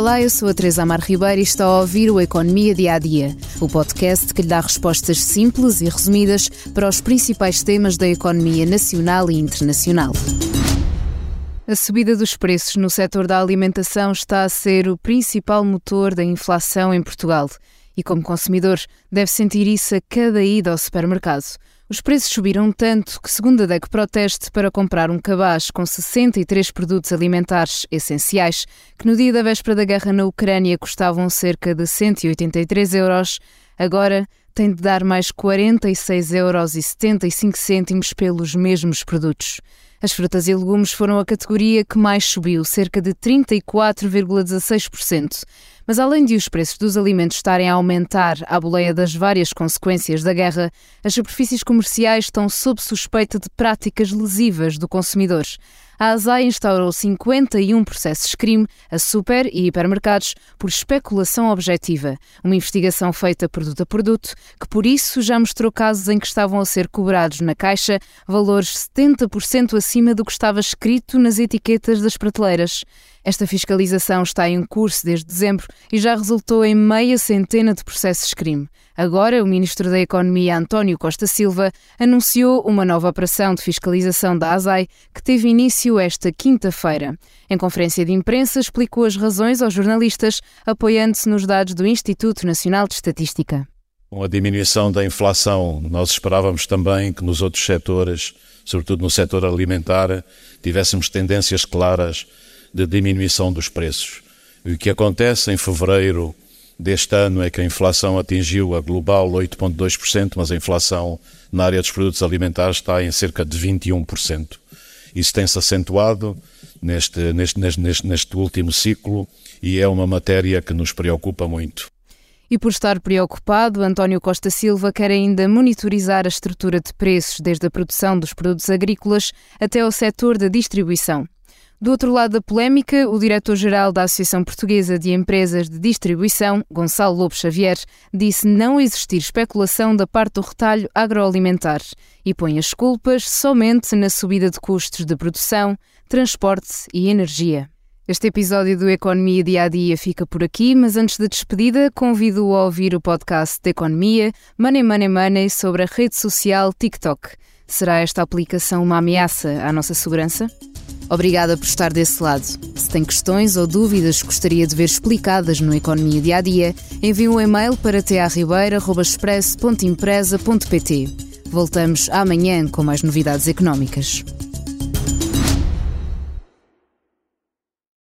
Olá, eu sou a Teresa Amar Ribeiro e está a ouvir o Economia Dia a Dia, o podcast que lhe dá respostas simples e resumidas para os principais temas da economia nacional e internacional. A subida dos preços no setor da alimentação está a ser o principal motor da inflação em Portugal. E como consumidor, deve sentir isso a cada ida ao supermercado. Os preços subiram tanto que, segundo a DEC Proteste, para comprar um cabaz com 63 produtos alimentares essenciais, que no dia da véspera da guerra na Ucrânia custavam cerca de 183 euros, agora tem de dar mais 46,75 euros pelos mesmos produtos. As frutas e legumes foram a categoria que mais subiu, cerca de 34,16%. Mas além de os preços dos alimentos estarem a aumentar à boleia das várias consequências da guerra, as superfícies comerciais estão sob suspeita de práticas lesivas do consumidor a ASAI instaurou 51 processos crime a super e hipermercados por especulação objetiva, uma investigação feita produto a produto, que por isso já mostrou casos em que estavam a ser cobrados na caixa valores 70% acima do que estava escrito nas etiquetas das prateleiras. Esta fiscalização está em curso desde dezembro e já resultou em meia centena de processos crime. Agora, o Ministro da Economia, António Costa Silva, anunciou uma nova operação de fiscalização da ASAI que teve início esta quinta-feira. Em conferência de imprensa, explicou as razões aos jornalistas, apoiando-se nos dados do Instituto Nacional de Estatística. Com a diminuição da inflação, nós esperávamos também que nos outros setores, sobretudo no setor alimentar, tivéssemos tendências claras de diminuição dos preços. O que acontece em fevereiro deste ano é que a inflação atingiu a global 8,2%, mas a inflação na área dos produtos alimentares está em cerca de 21%. Isso tem-se acentuado neste, neste, neste, neste último ciclo e é uma matéria que nos preocupa muito. E por estar preocupado, António Costa Silva quer ainda monitorizar a estrutura de preços, desde a produção dos produtos agrícolas até ao setor da distribuição. Do outro lado da polémica, o diretor-geral da Associação Portuguesa de Empresas de Distribuição, Gonçalo Lobo Xavier, disse não existir especulação da parte do retalho agroalimentar e põe as culpas somente na subida de custos de produção, transporte e energia. Este episódio do Economia Dia a Dia fica por aqui, mas antes da despedida, convido-o a ouvir o podcast de Economia Money Money Money sobre a rede social TikTok. Será esta aplicação uma ameaça à nossa segurança? Obrigada por estar desse lado. Se tem questões ou dúvidas que gostaria de ver explicadas no Economia Dia a Dia, envie um e-mail para tearribeira.express.empresa.pt. Voltamos amanhã com mais novidades económicas.